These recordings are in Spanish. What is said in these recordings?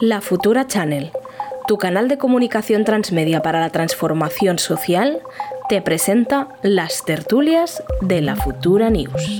La Futura Channel, tu canal de comunicación transmedia para la transformación social, te presenta las tertulias de la Futura News.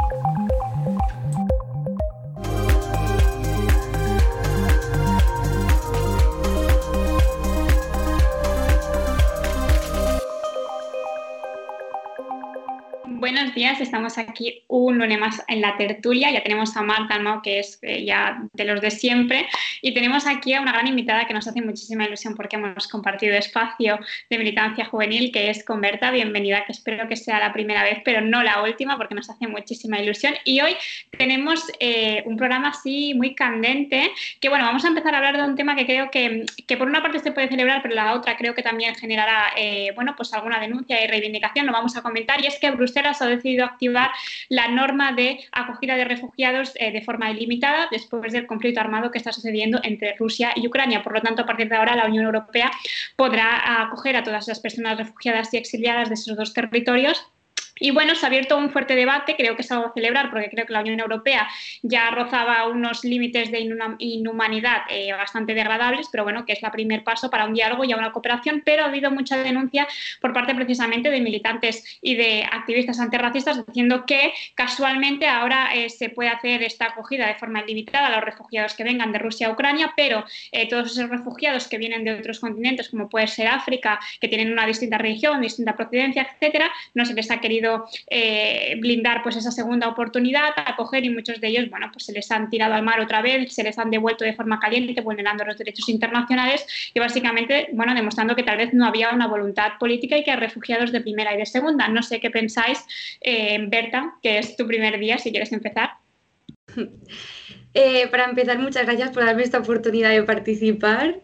Estamos aquí un lunes más en la tertulia. Ya tenemos a Marta Almao, que es eh, ya de los de siempre. Y tenemos aquí a una gran invitada que nos hace muchísima ilusión porque hemos compartido espacio de militancia juvenil, que es Converta. Bienvenida, que espero que sea la primera vez, pero no la última, porque nos hace muchísima ilusión. Y hoy tenemos eh, un programa así muy candente, que bueno, vamos a empezar a hablar de un tema que creo que, que por una parte se puede celebrar, pero la otra creo que también generará, eh, bueno, pues alguna denuncia y reivindicación. Lo vamos a comentar. Y es que Bruselas ha decidido activar la norma de acogida de refugiados eh, de forma ilimitada después del conflicto armado que está sucediendo entre Rusia y Ucrania. Por lo tanto, a partir de ahora, la Unión Europea podrá acoger a todas las personas refugiadas y exiliadas de esos dos territorios y bueno, se ha abierto un fuerte debate, creo que es algo a celebrar porque creo que la Unión Europea ya rozaba unos límites de inhumanidad eh, bastante degradables, pero bueno, que es el primer paso para un diálogo y a una cooperación, pero ha habido mucha denuncia por parte precisamente de militantes y de activistas antirracistas diciendo que casualmente ahora eh, se puede hacer esta acogida de forma ilimitada a los refugiados que vengan de Rusia a Ucrania, pero eh, todos esos refugiados que vienen de otros continentes, como puede ser África, que tienen una distinta religión, distinta procedencia, etcétera, no se les ha querido eh, blindar pues esa segunda oportunidad, acoger y muchos de ellos, bueno, pues se les han tirado al mar otra vez, se les han devuelto de forma caliente, vulnerando los derechos internacionales y básicamente, bueno, demostrando que tal vez no había una voluntad política y que hay refugiados de primera y de segunda. No sé qué pensáis, eh, Berta, que es tu primer día, si quieres empezar. Eh, para empezar, muchas gracias por darme esta oportunidad de participar.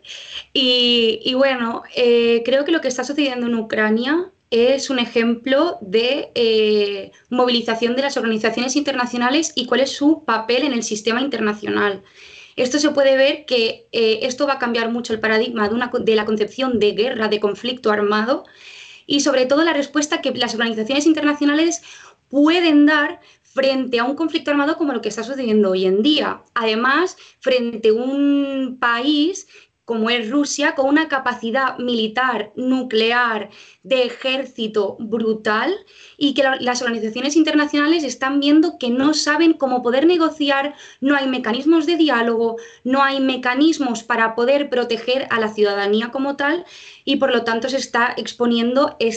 Y, bueno, creo que lo que está sucediendo en Ucrania es un ejemplo de eh, movilización de las organizaciones internacionales y cuál es su papel en el sistema internacional. Esto se puede ver que eh, esto va a cambiar mucho el paradigma de, de la concepción de guerra, de conflicto armado y sobre todo la respuesta que las organizaciones internacionales pueden dar frente a un conflicto armado como lo que está sucediendo hoy en día. Además, frente a un país como es Rusia, con una capacidad militar, nuclear, de ejército brutal y que las organizaciones internacionales están viendo que no saben cómo poder negociar, no hay mecanismos de diálogo, no hay mecanismos para poder proteger a la ciudadanía como tal y por lo tanto se está exponiendo eh,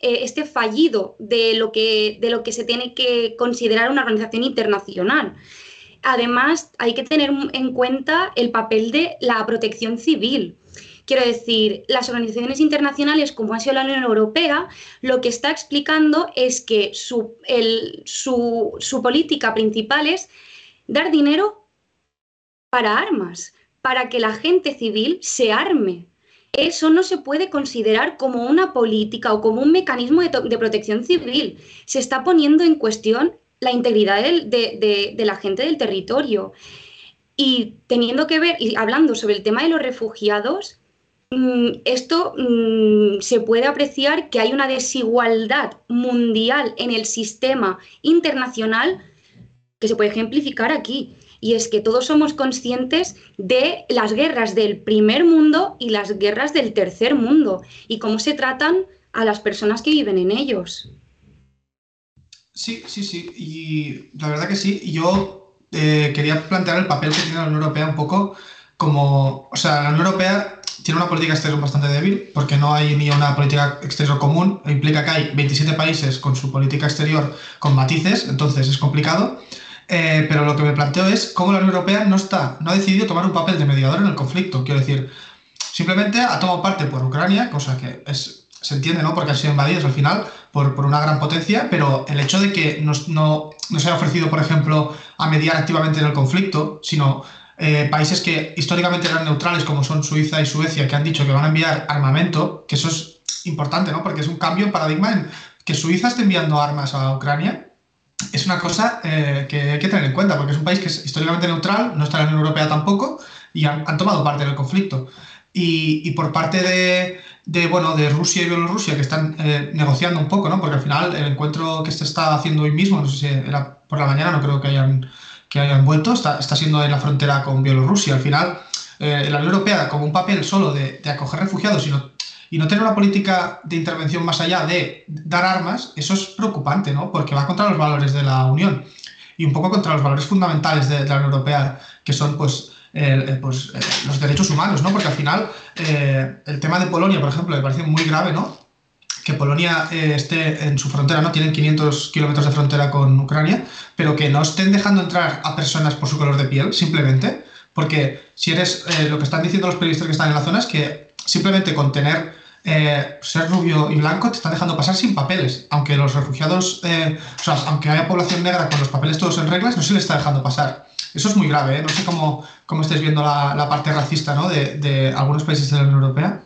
este fallido de lo, que, de lo que se tiene que considerar una organización internacional. Además, hay que tener en cuenta el papel de la protección civil. Quiero decir, las organizaciones internacionales, como ha sido la Unión Europea, lo que está explicando es que su, política principal es dar dinero para armas, para que la gente civil se arme. Eso no se puede considerar como una política o como un mecanismo de protección civil. Se está poniendo en cuestión la integridad de, la gente del territorio. Y teniendo que ver, y hablando sobre el tema de los refugiados, mm, esto mm, se puede apreciar que hay una desigualdad mundial en el sistema internacional que se puede ejemplificar aquí. Y es que todos somos conscientes de las guerras del primer mundo y las guerras del tercer mundo y cómo se tratan a las personas que viven en ellos. Sí, sí, sí. Y la verdad que sí. Yo eh, quería plantear el papel que tiene la Unión Europea un poco como. O sea, la Unión Europea tiene una política exterior bastante débil porque no hay ni una política exterior común. Implica que hay 27 países con su política exterior con matices, entonces es complicado. Eh, pero lo que me planteo es cómo la Unión Europea no está, no ha decidido tomar un papel de mediador en el conflicto. Quiero decir, simplemente ha tomado parte por Ucrania, cosa que es se entiende, ¿no? Porque han sido invadidos al final por, por una gran potencia, pero el hecho de que no, no, se haya ofrecido, por ejemplo, a mediar activamente en el conflicto, sino eh, países que históricamente eran neutrales, como son Suiza y Suecia, que han dicho que van a enviar armamento, que eso es importante, ¿no? Porque es un cambio en paradigma en que Suiza esté enviando armas a Ucrania. Es una cosa eh, que hay que tener en cuenta, porque es un país que es históricamente neutral, no está en la Unión Europea tampoco, y han, han tomado parte en el conflicto. Y, y por parte de, de, bueno, de Rusia y Bielorrusia que están eh, negociando un poco, ¿no? Porque al final el encuentro que se está haciendo hoy mismo, no sé si era por la mañana, no creo que hayan, que hayan vuelto, está, está siendo en la frontera con Bielorrusia. Al final eh, la Unión Europea como un papel solo de, acoger refugiados y no tener una política de intervención más allá de dar armas, eso es preocupante, ¿no? Porque va contra los valores de la Unión y un poco contra los valores fundamentales de, la Unión Europea, que son pues, pues los derechos humanos, ¿no? Porque al final el tema de Polonia, por ejemplo, me parece muy grave, ¿no? que Polonia eh, esté en su frontera, ¿no? Tienen 500 kilómetros de frontera con Ucrania, pero que no estén dejando entrar a personas por su color de piel, simplemente, porque si eres, eh, lo que están diciendo los periodistas que están en la zona es que simplemente con tener, eh, ser rubio y blanco te están dejando pasar sin papeles, aunque los refugiados, o sea, aunque haya población negra con los papeles todos en reglas, no se les está dejando pasar. Eso es muy grave, no sé cómo, cómo estáis viendo la, parte racista ¿no? de algunos países de la Unión Europea.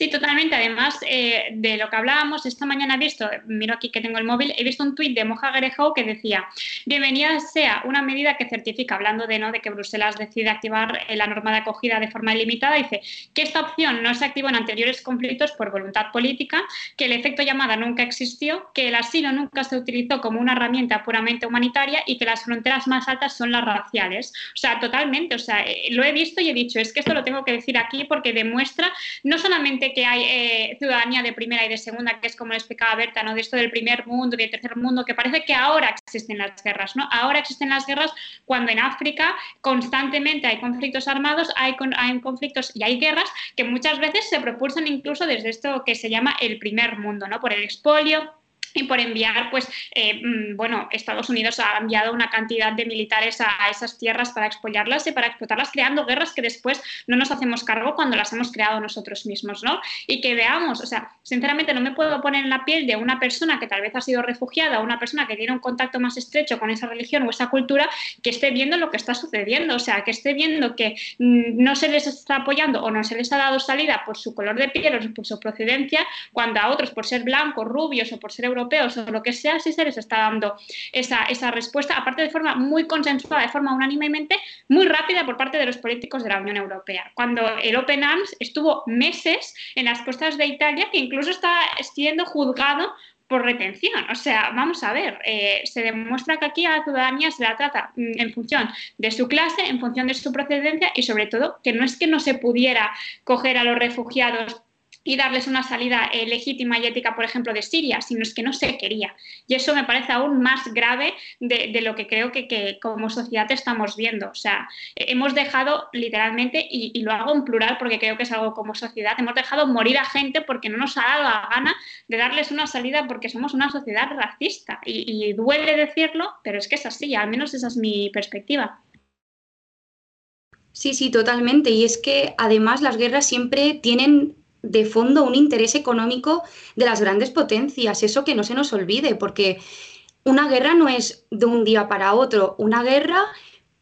Sí, totalmente. Además eh, de lo que hablábamos, esta mañana he visto, miro aquí que tengo el móvil, he visto un tuit de Moja Gerejau que decía, bienvenida sea una medida que certifica, hablando de, ¿no? de que Bruselas decide activar eh, la norma de acogida de forma ilimitada, dice que esta opción no se activó en anteriores conflictos por voluntad política, que el efecto llamada nunca existió, que el asilo nunca se utilizó como una herramienta puramente humanitaria y que las fronteras más altas son las raciales. O sea, totalmente, o sea, eh, lo he visto y he dicho, es que esto lo tengo que decir aquí porque demuestra no solamente que hay eh, ciudadanía de primera y de segunda, que es como explicaba Berta, ¿no? de esto del primer mundo y del tercer mundo, que parece que ahora existen las guerras, ¿no? Ahora existen las guerras cuando en África constantemente hay conflictos armados, hay, hay conflictos y hay guerras que muchas veces se propulsan incluso desde esto que se llama el primer mundo, ¿no? Por el expolio, y por enviar, pues, eh, mm, bueno, Estados Unidos ha enviado una cantidad de militares a, esas tierras para expollarlas y para explotarlas, creando guerras que después no nos hacemos cargo cuando las hemos creado nosotros mismos, ¿no? Y que veamos, o sea, sinceramente no me puedo poner en la piel de una persona que tal vez ha sido refugiada, una persona que tiene un contacto más estrecho con esa religión o esa cultura, que esté viendo lo que está sucediendo, o sea, que esté viendo que mm, no se les está apoyando o no se les ha dado salida por su color de piel o por su procedencia, cuando a otros por ser blancos, rubios o por ser europeos, o lo que sea, si se les está dando esa, esa respuesta, aparte de forma muy consensuada, de forma unánimemente, muy rápida por parte de los políticos de la Unión Europea. Cuando el Open Arms estuvo meses en las costas de Italia, que incluso está siendo juzgado por retención. O sea, vamos a ver, eh, se demuestra que aquí a la ciudadanía se la trata mm, en función de su clase, en función de su procedencia y sobre todo que no es que no se pudiera coger a los refugiados y darles una salida eh, legítima y ética, por ejemplo, de Siria, sino es que no se quería. Y eso me parece aún más grave de, lo que creo que, como sociedad estamos viendo. O sea, hemos dejado literalmente, y, lo hago en plural porque creo que es algo como sociedad, hemos dejado morir a gente porque no nos ha dado la gana de darles una salida porque somos una sociedad racista. Y, y duele decirlo, pero es que es así, al menos esa es mi perspectiva. Sí, sí, totalmente. Y es que además las guerras siempre tienen de fondo un interés económico de las grandes potencias, eso que no se nos olvide, porque una guerra no es de un día para otro, una guerra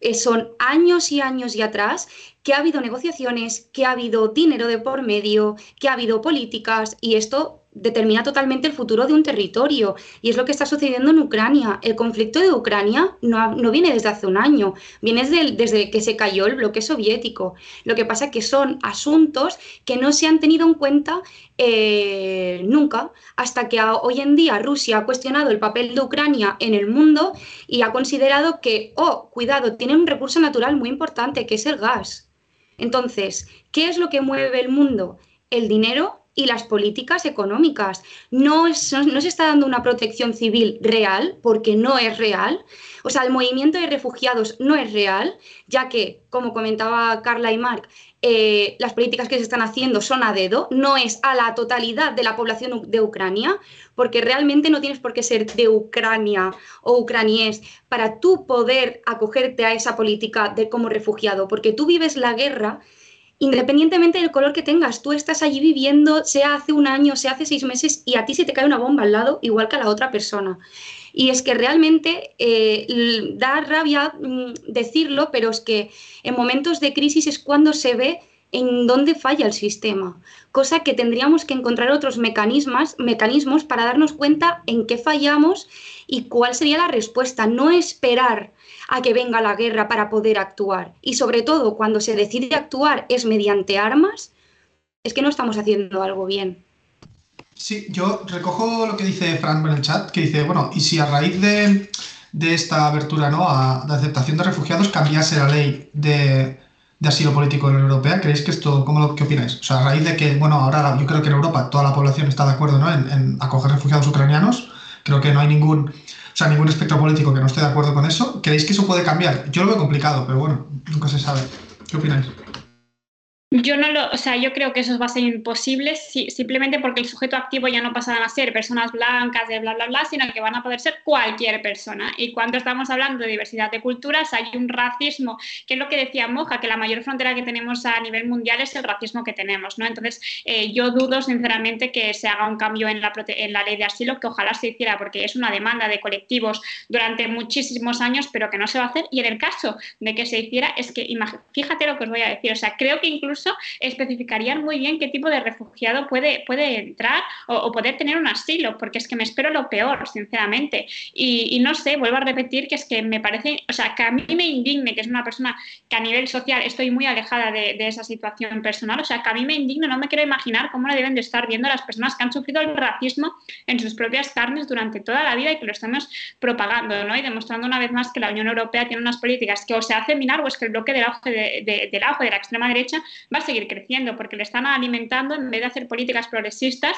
eh, son años y años y atrás que ha habido negociaciones, que ha habido dinero de por medio, que ha habido políticas y esto determina totalmente el futuro de un territorio. Y es lo que está sucediendo en Ucrania. El conflicto de Ucrania no, viene desde hace un año, viene desde, desde, que se cayó el bloque soviético. Lo que pasa es que son asuntos que no se han tenido en cuenta eh, nunca, hasta que hoy en día Rusia ha cuestionado el papel de Ucrania en el mundo y ha considerado que, oh, cuidado, tiene un recurso natural muy importante, que es el gas. Entonces, ¿qué es lo que mueve el mundo? El dinero y las políticas económicas. No, no, se está dando una protección civil real, porque no es real. O sea, el movimiento de refugiados no es real, ya que, como comentaba Carla y Marc, eh, las políticas que se están haciendo son a dedo, no es a la totalidad de la población de Ucrania, porque realmente no tienes por qué ser de Ucrania o ucraniés para tú poder acogerte a esa política de como refugiado, porque tú vives la guerra independientemente del color que tengas, tú estás allí viviendo, sea hace un año, sea hace seis meses, y a ti se te cae una bomba al lado, igual que a la otra persona. Y es que realmente eh, da rabia mm, decirlo, pero es que en momentos de crisis es cuando se ve en dónde falla el sistema, cosa que tendríamos que encontrar otros mecanismos, mecanismos para darnos cuenta en qué fallamos y cuál sería la respuesta, no esperar a que venga la guerra para poder actuar. Y sobre todo, cuando se decide actuar es mediante armas, es que no estamos haciendo algo bien. Sí, yo recojo lo que dice Frank en el chat, que dice, bueno, y si a raíz de, esta abertura ¿no? de aceptación de refugiados cambiase la ley de, de asilo político en la Europea. ¿Creéis que esto, cómo lo, qué opináis? O sea, a raíz de que, bueno, ahora yo creo que en Europa toda la población está de acuerdo ¿no? en, en acoger refugiados ucranianos, creo que no hay ningún, o sea, ningún espectro político que no esté de acuerdo con eso. ¿Creéis que eso puede cambiar? Yo lo veo complicado, pero bueno, nunca se sabe. ¿Qué opináis? Yo no lo, o sea, yo creo que eso va a ser imposible si, simplemente porque el sujeto activo ya no pasarán a ser personas blancas de bla bla bla, sino que van a poder ser cualquier persona. Y cuando estamos hablando de diversidad de culturas, hay un racismo, que es lo que decía Moja, que la mayor frontera que tenemos a nivel mundial es el racismo que tenemos, ¿no? Entonces, eh, yo dudo sinceramente que se haga un cambio en la, en la ley de asilo, que ojalá se hiciera, porque es una demanda de colectivos durante muchísimos años, pero que no se va a hacer. Y en el caso de que se hiciera, es que, fíjate lo que os voy a decir, o sea, creo que incluso especificarían muy bien qué tipo de refugiado puede, puede entrar o, poder tener un asilo, porque es que me espero lo peor, sinceramente. Y, no sé, vuelvo a repetir que es que me parece, o sea, que a mí me indigne, que es una persona que a nivel social estoy muy alejada de, esa situación personal, o sea, que a mí me indigne, no me quiero imaginar cómo le deben de estar viendo las personas que han sufrido el racismo en sus propias carnes durante toda la vida y que lo estamos propagando, ¿no? Y demostrando una vez más que la Unión Europea tiene unas políticas que o se hace minar o es que el bloque del auge de, del auge de la extrema derecha va a seguir creciendo porque le están alimentando en vez de hacer políticas progresistas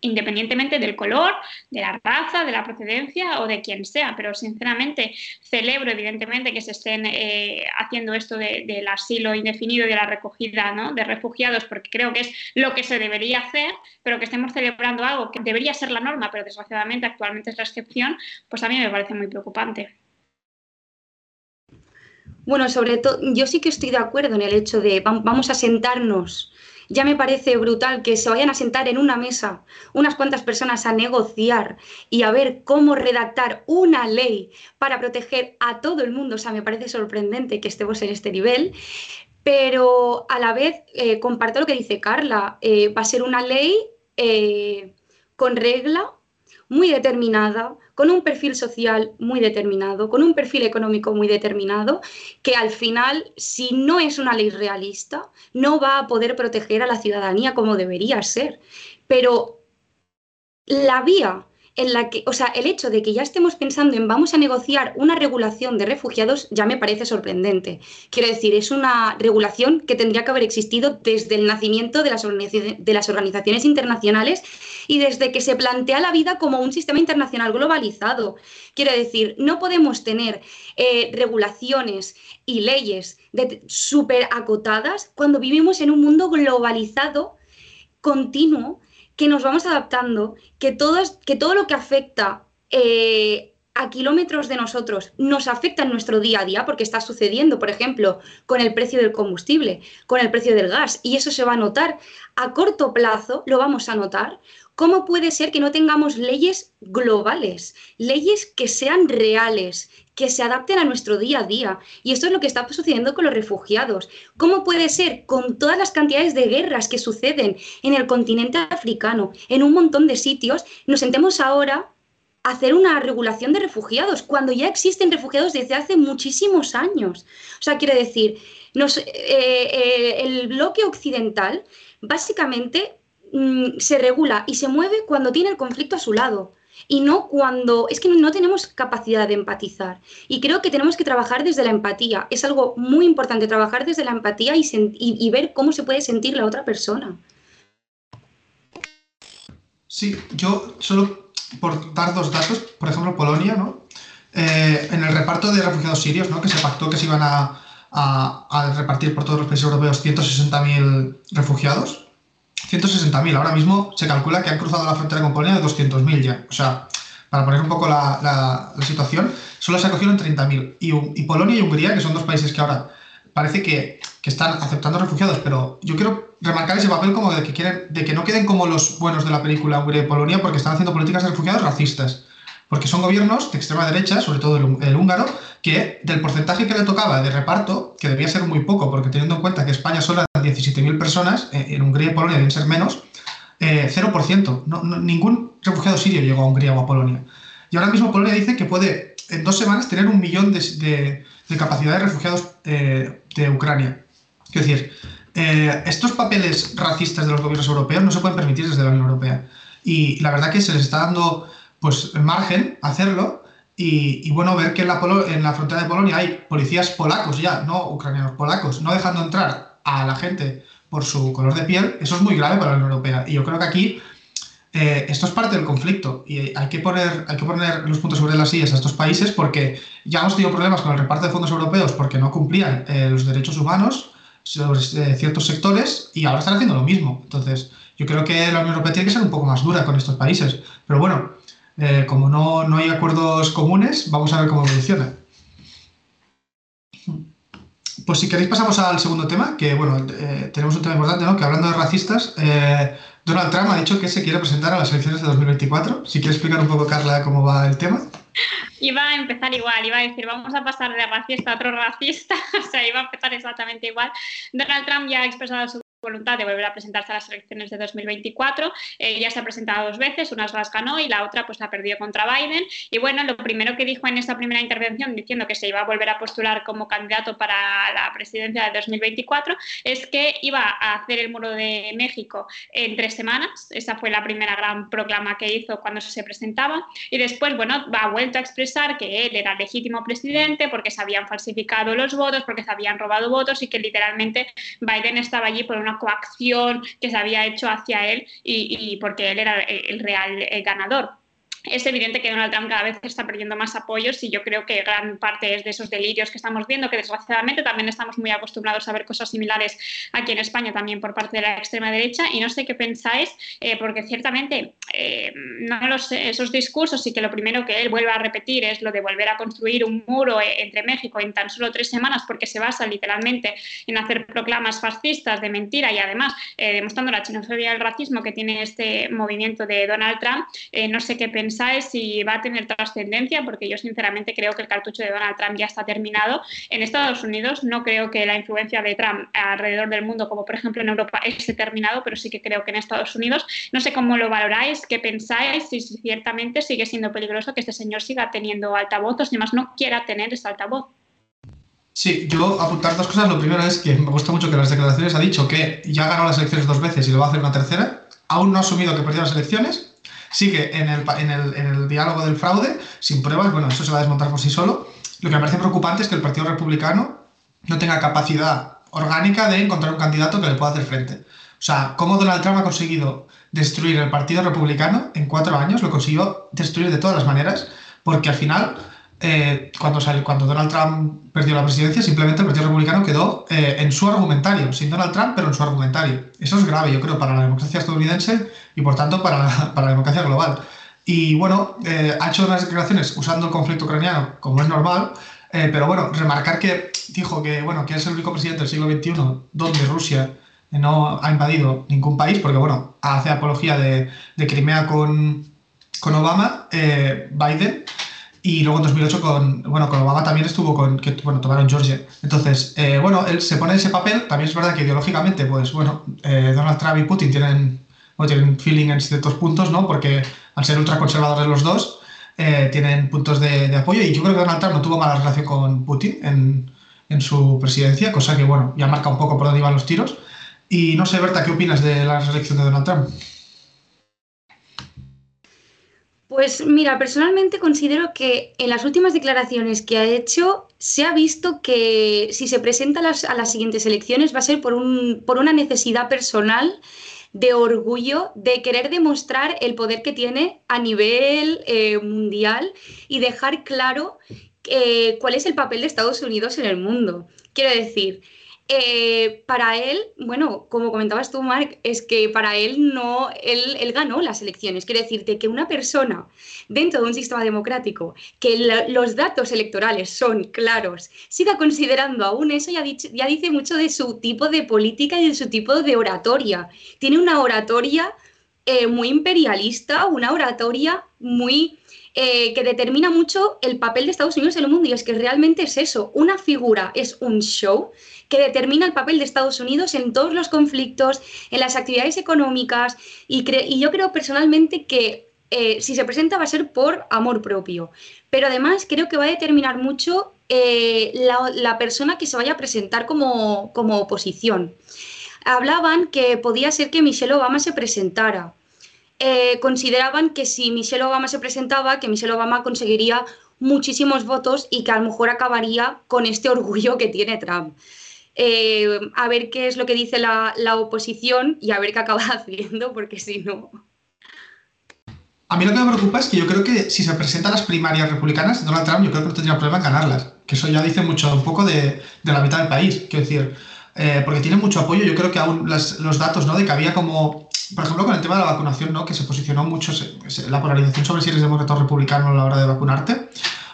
independientemente del color, de la raza, de la procedencia o de quien sea. Pero sinceramente celebro evidentemente que se estén eh, haciendo esto del asilo indefinido y de la recogida de refugiados, porque creo que es lo que se debería hacer, pero que estemos celebrando algo que debería ser la norma, pero desgraciadamente actualmente es la excepción, pues a mí me parece muy preocupante. Bueno, sobre todo, yo sí que estoy de acuerdo en el hecho de vamos a sentarnos. Ya me parece brutal que se vayan a sentar en una mesa unas cuantas personas a negociar y a ver cómo redactar una ley para proteger a todo el mundo. O sea, me parece sorprendente que estemos en este nivel. Pero a la vez, eh, comparto lo que dice Carla, eh, va a ser una ley eh, con regla muy determinada, con un perfil social muy determinado, con un perfil económico muy determinado, que al final, si no es una ley realista, no va a poder proteger a la ciudadanía como debería ser. Pero la vía en la que, o sea, el hecho de que ya estemos pensando en vamos a negociar una regulación de refugiados ya me parece sorprendente. Quiero decir, es una regulación que tendría que haber existido desde el nacimiento de las, organizaciones internacionales y desde que se plantea la vida como un sistema internacional globalizado. Quiero decir, no podemos tener eh, regulaciones y leyes súper acotadas cuando vivimos en un mundo globalizado continuo que nos vamos adaptando, que todo, que todo lo que afecta eh, a kilómetros de nosotros nos afecta en nuestro día a día, porque está sucediendo, por ejemplo, con el precio del combustible, con el precio del gas, y eso se va a notar. A corto plazo lo vamos a notar. ¿Cómo puede ser que no tengamos leyes globales, leyes que sean reales, que se adapten a nuestro día a día. Y esto es lo que está sucediendo con los refugiados. ¿Cómo puede ser con todas las cantidades de guerras que suceden en el continente africano, en un montón de sitios, nos sentemos ahora a hacer una regulación de refugiados, cuando ya existen refugiados desde hace muchísimos años? O sea, quiere decir, eh, eh, el bloque occidental básicamente mm, se regula y se mueve cuando tiene el conflicto a su lado y no cuando es que no tenemos capacidad de empatizar. Y creo que tenemos que trabajar desde la empatía. Es algo muy importante trabajar desde la empatía y, y, ver cómo se puede sentir la otra persona. Sí, yo solo por dar dos datos, por ejemplo, Polonia, ¿no? Eh, en el reparto de refugiados sirios, ¿no? que se pactó que se iban a, a repartir por todos los países europeos 160.000 refugiados, 160.000. Ahora mismo se calcula que han cruzado la frontera con Polonia de 200.000 ya. O sea, para poner un poco la, la, situación, solo se acogieron 30.000. Y, y, Polonia y Hungría, que son dos países que ahora parece que, que, están aceptando refugiados, pero yo quiero remarcar ese papel como de que, quieren, de que no queden como los buenos de la película Hungría y Polonia porque están haciendo políticas de refugiados racistas porque son gobiernos de extrema derecha, sobre todo el, húngaro, que del porcentaje que le tocaba de reparto, que debía ser muy poco, porque teniendo en cuenta que España solo eran 17.000 personas, eh, en Hungría y Polonia deben ser menos, 0%. Eh, ningún refugiado sirio llegó a Hungría o a Polonia. Y ahora mismo Polonia dice que puede en dos semanas tener un millón de, capacidad de refugiados eh, de Ucrania. Es decir, estos papeles racistas de los gobiernos europeos no se pueden permitir desde la Unión Europea. Y la verdad que se les está dando pues margen hacerlo Y, bueno, ver que en la, en la frontera de Polonia hay policías polacos ya, no ucranianos, polacos, no dejando entrar a la gente por su color de piel, eso es muy grave para la Unión Europea. Y yo creo que aquí eh, esto es parte del conflicto y hay que, poner, hay que poner los puntos sobre las sillas a estos países porque ya hemos tenido problemas con el reparto de fondos europeos porque no cumplían eh, los derechos humanos sobre eh, ciertos sectores y ahora están haciendo lo mismo. Entonces, yo creo que la Unión Europea tiene que ser un poco más dura con estos países. Pero bueno, como no, no, hay acuerdos comunes, vamos a ver cómo evoluciona. Pues si queréis pasamos al segundo tema, que bueno, tenemos un tema importante, ¿no? Que hablando de racistas, Donald Trump ha dicho que se quiere presentar a las elecciones de 2024. Si quieres explicar un poco, Carla, cómo va el tema. Iba a empezar igual, iba a decir, vamos a pasar de racista a otro racista, o sea, iba a empezar exactamente igual. Donald Trump ya ha expresado su voluntad de volver a presentarse a las elecciones de 2024. Eh, ya se ha presentado dos veces, una las ganó y la otra pues la perdió contra Biden. Y bueno, lo primero que dijo en esta primera intervención, diciendo que se iba a volver a postular como candidato para la presidencia de 2024, es que iba a hacer el muro de México en tres semanas. Esa fue la primera gran proclama que hizo cuando se presentaba. Y después, bueno, ha vuelto a expresar que él era legítimo presidente porque se habían falsificado los votos, porque se habían robado votos y que literalmente Biden estaba allí por una coacción que se había hecho hacia él y, porque él era el real ganador es evidente que Donald Trump cada vez está perdiendo más apoyos y yo creo que gran parte es de esos delirios que estamos viendo, que desgraciadamente también estamos muy acostumbrados a ver cosas similares aquí en España también por parte de la extrema derecha y no sé qué pensáis, eh, porque ciertamente eh, no lo sé, esos discursos y que lo primero que él vuelve a repetir es lo de volver a construir un muro eh, entre México en tan solo tres semanas porque se basa literalmente en hacer proclamas fascistas de mentira y además demostrando la xenofobia y el racismo que tiene este movimiento de Donald Trump, no sé qué pensáis si va a tener trascendencia, porque yo sinceramente creo que el cartucho de Donald Trump ya está terminado. En Estados Unidos no creo que la influencia de Trump alrededor del mundo, como por ejemplo en Europa, esté terminado, pero sí que creo que en Estados Unidos, no sé cómo lo valoráis, qué pensáis, si ciertamente sigue siendo peligroso que este señor siga teniendo altavoz, ni más no quiera tener ese altavoz. Sí, yo apuntar dos cosas. Lo primero es que me gusta mucho que las declaraciones ha dicho que ya ganó las elecciones dos veces y lo va a hacer una tercera. Aún no ha asumido que perdió las elecciones, sigue en el, en, el, diálogo del fraude, sin pruebas, bueno, eso se va a desmontar por sí solo. Lo que me parece preocupante es que el Partido Republicano no tenga capacidad orgánica de encontrar un candidato que le pueda hacer frente. O sea, cómo Donald Trump ha conseguido destruir el Partido Republicano en cuatro años, lo consiguió destruir de todas las maneras, porque al final eh, cuando, cuando Donald Trump perdió la presidencia, simplemente el Partido Republicano quedó eh, en su argumentario, sin Donald Trump, pero en su argumentario. Eso es grave, yo creo, para la democracia estadounidense y por tanto para, para la democracia global. Y bueno, eh, ha hecho unas declaraciones usando el conflicto ucraniano, como es normal, pero bueno, remarcar que dijo que, bueno, que es el único presidente del siglo XXI donde Rusia no ha invadido ningún país, porque bueno, hace apología de, de Crimea con, con Obama, Biden y luego en 2008 con, bueno, con Obama también estuvo con, que, bueno, tomaron Georgia. Entonces, eh, bueno, él se pone ese papel, también es verdad que ideológicamente, pues bueno, eh, Donald Trump y Putin tienen, tienen feeling en ciertos puntos, ¿no? Porque al ser ultraconservadores los dos, eh, tienen puntos de, apoyo y yo creo que Donald Trump no tuvo mala relación con Putin en, su presidencia, cosa que, bueno, ya marca un poco por dónde iban los tiros. Y no sé, Berta, ¿qué opinas de la reelección de Donald Trump? Pues mira, personalmente considero que en las últimas declaraciones que ha hecho se ha visto que si se presenta a las, siguientes elecciones va a ser por, un, por una necesidad personal de orgullo, de querer demostrar el poder que tiene a nivel eh, mundial y dejar claro eh, cuál es el papel de Estados Unidos en el mundo. Quiero decir, eh, para él, bueno, como comentabas tú, Mark, es que para él no, él, ganó las elecciones. Quiere decirte que una persona dentro de un sistema democrático, que los datos electorales son claros, siga considerando aún eso, ya, ya dice mucho de su tipo de política y de su tipo de oratoria. Tiene una oratoria eh, muy imperialista, una oratoria muy eh, que determina mucho el papel de Estados Unidos en el mundo. Y es que realmente es eso, una figura es un show que determina el papel de Estados Unidos en todos los conflictos, en las actividades económicas y, yo creo personalmente que eh, si se presenta va a ser por amor propio. Pero además creo que va a determinar mucho eh, la, persona que se vaya a presentar como, como oposición. Hablaban que podía ser que Michelle Obama se presentara. Eh, consideraban que si Michelle Obama se presentaba, que Michelle Obama conseguiría muchísimos votos y que a lo mejor acabaría con este orgullo que tiene Trump. Eh, a ver qué es lo que dice la, la oposición y a ver qué acaba haciendo, porque si no... A mí lo que me preocupa es que yo creo que si se presentan las primarias republicanas, Donald Trump yo creo que no tendría problema en ganarlas. Que eso ya dice mucho, un poco de, de la mitad del país. Quiero decir, eh, porque tiene mucho apoyo. Yo creo que aún los datos, ¿no? De que había como, por ejemplo, con el tema de la vacunación, ¿no? Que se posicionó mucho la polarización sobre si eres demócrata o republicano a la hora de vacunarte.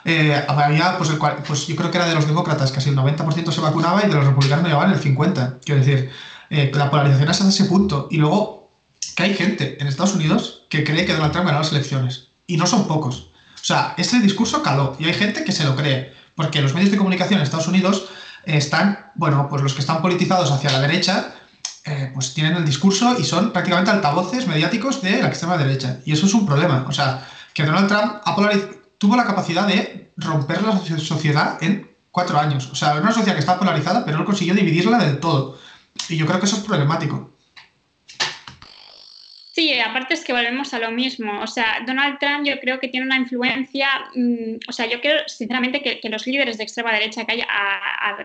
Eh, había, pues, el, pues yo creo que era de los demócratas, casi el 90% se vacunaba y de los republicanos no llevaban el 50%. Quiero decir, eh, la polarización hasta ese punto. Y luego que hay gente en Estados Unidos que cree que Donald Trump ganó las elecciones. Y no son pocos. O sea, este discurso caló y hay gente que se lo cree. Porque los medios de comunicación en Estados Unidos están, bueno, pues los que están politizados hacia la derecha, eh, pues tienen el discurso y son prácticamente altavoces mediáticos de la extrema derecha. Y eso es un problema. O sea, que Donald Trump tuvo la capacidad de romper la sociedad en cuatro años. O sea, una sociedad que estaba polarizada, pero él consiguió dividirla del todo. Y yo creo que eso es problemático. Sí, aparte es que volvemos a lo mismo. O sea, Donald Trump yo creo que tiene una influencia, mm, o sea, yo creo sinceramente que, los líderes de extrema derecha que hay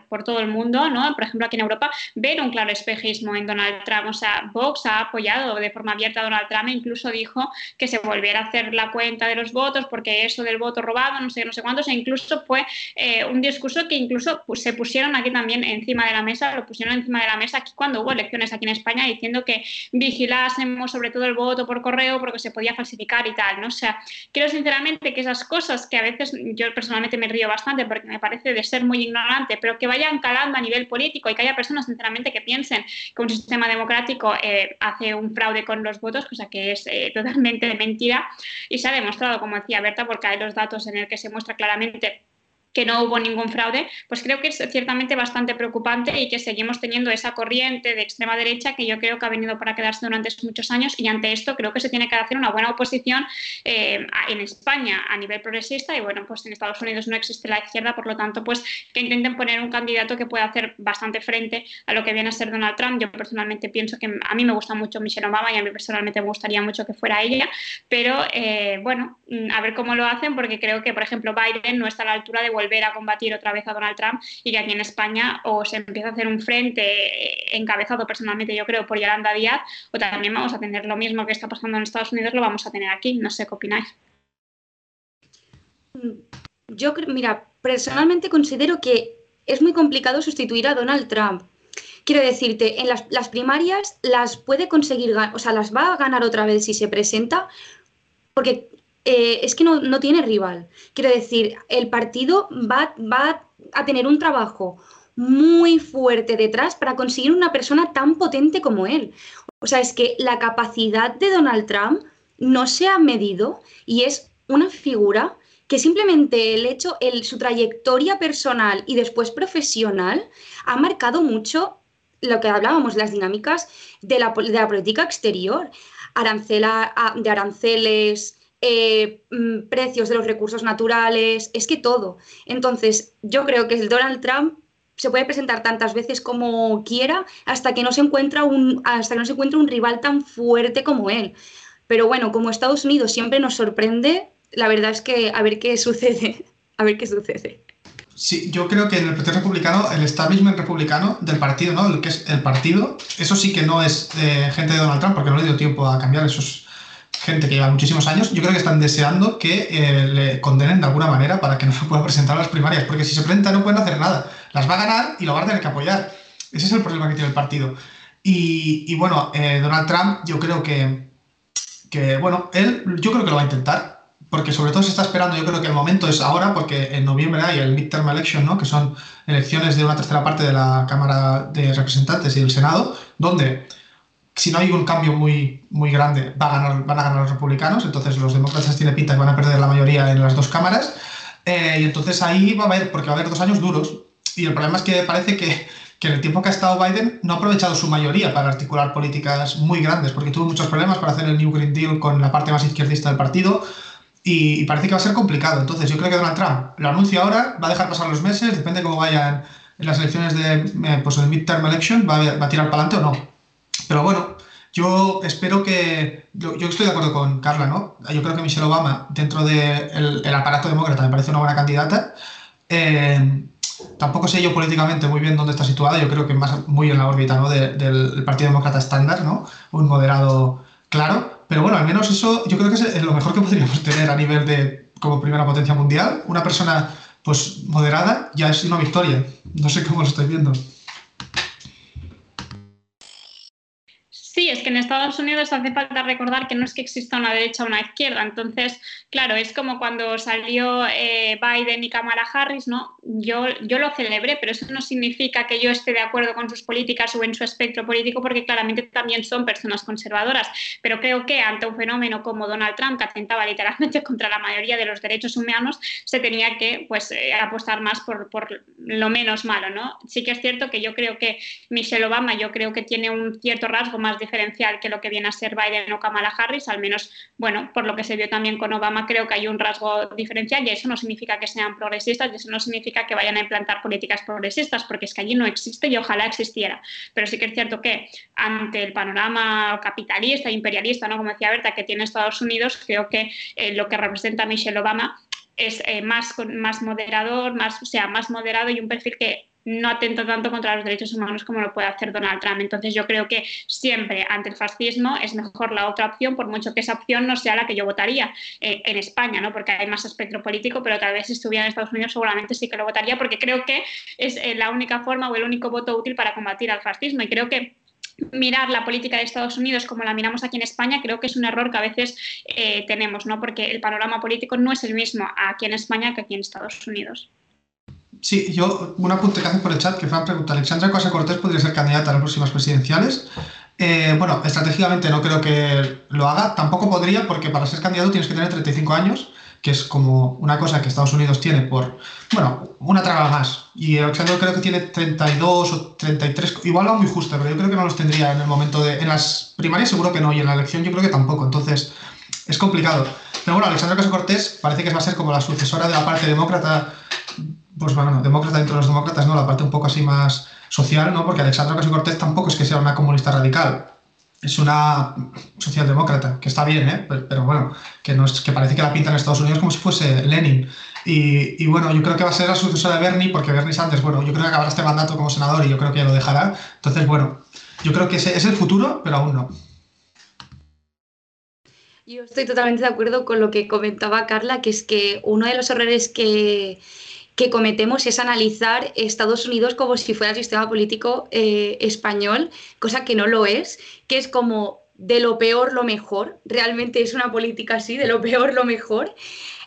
por todo el mundo, ¿no? Por ejemplo, aquí en Europa, ven un claro espejismo en Donald Trump. O sea, Vox ha apoyado de forma abierta a Donald Trump e incluso dijo que se volviera a hacer la cuenta de los votos porque eso del voto robado, no sé, no sé cuántos, e incluso fue eh, un discurso que incluso pues, se pusieron aquí también encima de la mesa, lo pusieron encima de la mesa aquí cuando hubo elecciones aquí en España diciendo que vigilásemos sobre todo el voto por correo porque se podía falsificar y tal, ¿no? O sea, creo sinceramente que esas cosas que a veces yo personalmente me río bastante porque me parece de ser muy ignorante, pero que vayan calando a nivel político y que haya personas sinceramente que piensen que un sistema democrático eh, hace un fraude con los votos, cosa que es eh, totalmente mentira y se ha demostrado, como decía Berta, porque hay los datos en el que se muestra claramente que no hubo ningún fraude, pues creo que es ciertamente bastante preocupante y que seguimos teniendo esa corriente de extrema derecha que yo creo que ha venido para quedarse durante muchos años y ante esto creo que se tiene que hacer una buena oposición eh, en España a nivel progresista y bueno, pues en Estados Unidos no existe la izquierda, por lo tanto, pues que intenten poner un candidato que pueda hacer bastante frente a lo que viene a ser Donald Trump. Yo personalmente pienso que a mí me gusta mucho Michelle Obama y a mí personalmente me gustaría mucho que fuera ella, pero eh, bueno, a ver cómo lo hacen porque creo que, por ejemplo, Biden no está a la altura de volver a combatir otra vez a Donald Trump y que aquí en España o se empieza a hacer un frente encabezado personalmente yo creo por Yolanda Díaz o también vamos a tener lo mismo que está pasando en Estados Unidos, lo vamos a tener aquí. No sé qué opináis. Yo, mira, personalmente considero que es muy complicado sustituir a Donald Trump. Quiero decirte, en las, las, primarias las puede conseguir, o sea, las va a ganar otra vez si se presenta, porque eh, es que no, tiene rival. Quiero decir, el partido va, va a tener un trabajo muy fuerte detrás para conseguir una persona tan potente como él. O sea, es que la capacidad de Donald Trump no se ha medido y es una figura que simplemente el hecho, el, su trayectoria personal y después profesional ha marcado mucho lo que hablábamos, las dinámicas de la, de la política exterior, arancela, de aranceles, eh, mm, precios de los recursos naturales, es que todo. Entonces, yo creo que el Donald Trump se puede presentar tantas veces como quiera hasta que no se encuentra un, hasta que no se encuentra un rival tan fuerte como él. Pero bueno, como Estados Unidos siempre nos sorprende, la verdad es que a ver qué sucede. A ver qué sucede. Sí, yo creo que en el Partido Republicano, el establishment republicano del partido, ¿no? El que es el partido, eso sí que no es gente de Donald Trump, porque no le dio tiempo a cambiar esos, gente que lleva muchísimos años, yo creo que están deseando que eh, le condenen de alguna manera para que no se pueda presentar a las primarias, porque si se presenta no pueden hacer nada. Las va a ganar y lo van a tener que apoyar. Ese es el problema que tiene el partido. Y, bueno, eh, Donald Trump, yo creo que, que, bueno, él yo creo que lo va a intentar, porque sobre todo se está esperando, yo creo que el momento es ahora, porque en noviembre hay el midterm election, ¿no? que son elecciones de una tercera parte de la Cámara de Representantes y del Senado, donde si no hay un cambio muy, muy grande, va a ganar, van a ganar los republicanos, entonces los demócratas tiene pinta que van a perder la mayoría en las dos cámaras, eh, y entonces ahí va a haber, porque va a haber dos años duros, y el problema es que parece que, que, en el tiempo que ha estado Biden no ha aprovechado su mayoría para articular políticas muy grandes, porque tuvo muchos problemas para hacer el New Green Deal con la parte más izquierdista del partido, y, parece que va a ser complicado. Entonces yo creo que Donald Trump lo anuncia ahora, va a dejar pasar los meses, depende de cómo vayan en las elecciones de, eh, pues el midterm election, va va a tirar para adelante o no. Pero bueno, Yo espero que. Yo, estoy de acuerdo con Carla, ¿no? Yo creo que Michelle Obama, dentro del el aparato demócrata, me parece una buena candidata. Eh, tampoco sé yo políticamente muy bien dónde está situada. Yo creo que más muy en la órbita ¿no? del Partido Demócrata estándar, ¿no? Un moderado claro. Pero bueno, al menos eso yo creo que es lo mejor que podríamos tener a nivel de como primera potencia mundial. Una persona pues moderada ya es una victoria. No sé cómo lo estoy viendo. Sí, es que en Estados Unidos hace falta recordar que no es que exista una derecha o una izquierda. Entonces, claro, es como cuando salió eh, Biden y Kamala Harris, ¿no? Yo, yo lo celebré, pero eso no significa que yo esté de acuerdo con sus políticas o en su espectro político, porque claramente también son personas conservadoras. Pero creo que ante un fenómeno como Donald Trump, que atentaba literalmente contra la mayoría de los derechos humanos, se tenía que pues, eh, apostar más por, por lo menos malo, ¿no? Sí que es cierto que yo creo que Michelle Obama, yo creo que tiene un cierto rasgo más diferencial que lo que viene a ser Biden o Kamala Harris, al menos, bueno, por lo que se vio también con Obama, creo que hay un rasgo diferencial y eso no significa que sean progresistas y eso no significa que vayan a implantar políticas progresistas, porque es que allí no existe y ojalá existiera. Pero sí que es cierto que ante el panorama capitalista, imperialista, ¿no? como decía Berta, que tiene Estados Unidos, creo que eh, lo que representa Michelle Obama es eh, más, más moderador, más, o sea, más moderado y un perfil que no atenta tanto contra los derechos humanos como lo puede hacer Donald Trump. Entonces yo creo que siempre ante el fascismo es mejor la otra opción, por mucho que esa opción no sea la que yo votaría eh, en España, ¿no? porque hay más espectro político, pero tal vez si estuviera en Estados Unidos seguramente sí que lo votaría, porque creo que es eh, la única forma o el único voto útil para combatir al fascismo. Y creo que mirar la política de Estados Unidos como la miramos aquí en España, creo que es un error que a veces eh, tenemos, ¿no? porque el panorama político no es el mismo aquí en España que aquí en Estados Unidos. Sí, yo, un apunte que hacen por el chat, que Fran pregunta, ¿Alexandra Cosa Cortés podría ser candidata a las próximas presidenciales? Eh, bueno, estratégicamente no creo que lo haga, tampoco podría porque para ser candidato tienes que tener 35 años, que es como una cosa que Estados Unidos tiene por, bueno, una traga más. Y Alexandra creo que tiene 32 o 33, igual va muy justo, pero yo creo que no los tendría en el momento de... En las primarias seguro que no, y en la elección yo creo que tampoco, entonces es complicado. Pero bueno, Alexandra Casa Cortés parece que va a ser como la sucesora de la parte demócrata pues bueno, demócrata dentro de los demócratas, ¿no? La parte un poco así más social, ¿no? Porque Alexandra Ocasio Cortés tampoco es que sea una comunista radical. Es una socialdemócrata, que está bien, ¿eh? Pero, bueno, que, no es, que parece que la pinta en Estados Unidos como si fuese Lenin. Y, bueno, yo creo que va a ser la sucesora de Bernie, porque Bernie Sanders, bueno, yo creo que acabará este mandato como senador y yo creo que ya lo dejará. Entonces, bueno, yo creo que es el futuro, pero aún no. Yo estoy totalmente de acuerdo con lo que comentaba Carla, que es que uno de los errores que, que cometemos es analizar Estados Unidos como si fuera el sistema político eh, español, cosa que no lo es, que es como de lo peor lo mejor, realmente es una política así, de lo peor lo mejor.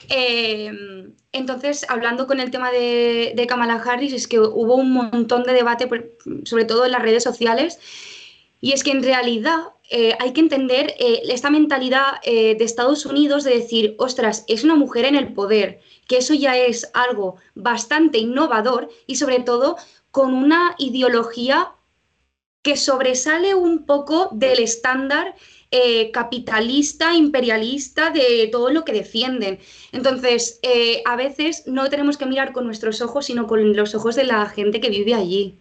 Em, entonces, hablando con el tema de, Kamala Harris, es que hubo un montón de debate, sobre todo en las redes sociales, y es que en realidad eh, hay que entender eh, esta mentalidad de Estados Unidos de decir, ostras, es una mujer en el poder, que eso ya es algo bastante innovador y sobre todo con una ideología que sobresale un poco del estándar eh, capitalista, imperialista de todo lo que defienden. Entonces, eh, a veces no tenemos que mirar con nuestros ojos, sino con los ojos de la gente que vive allí.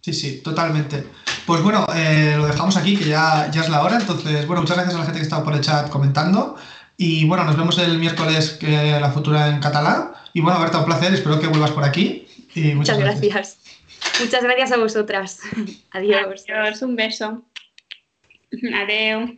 Sí, sí, totalmente. Pues bueno, eh, lo dejamos aquí, que ya, ya es la hora. Entonces, bueno, muchas gracias a la gente que estado por el chat comentando. Y bueno, nos vemos el miércoles que la futura en catalán. Y bueno, Berta, un placer, espero que vuelvas por aquí. Y muchas, gracias. Muchas gracias a vosotras. Adiós. Adiós, un beso. Adiós.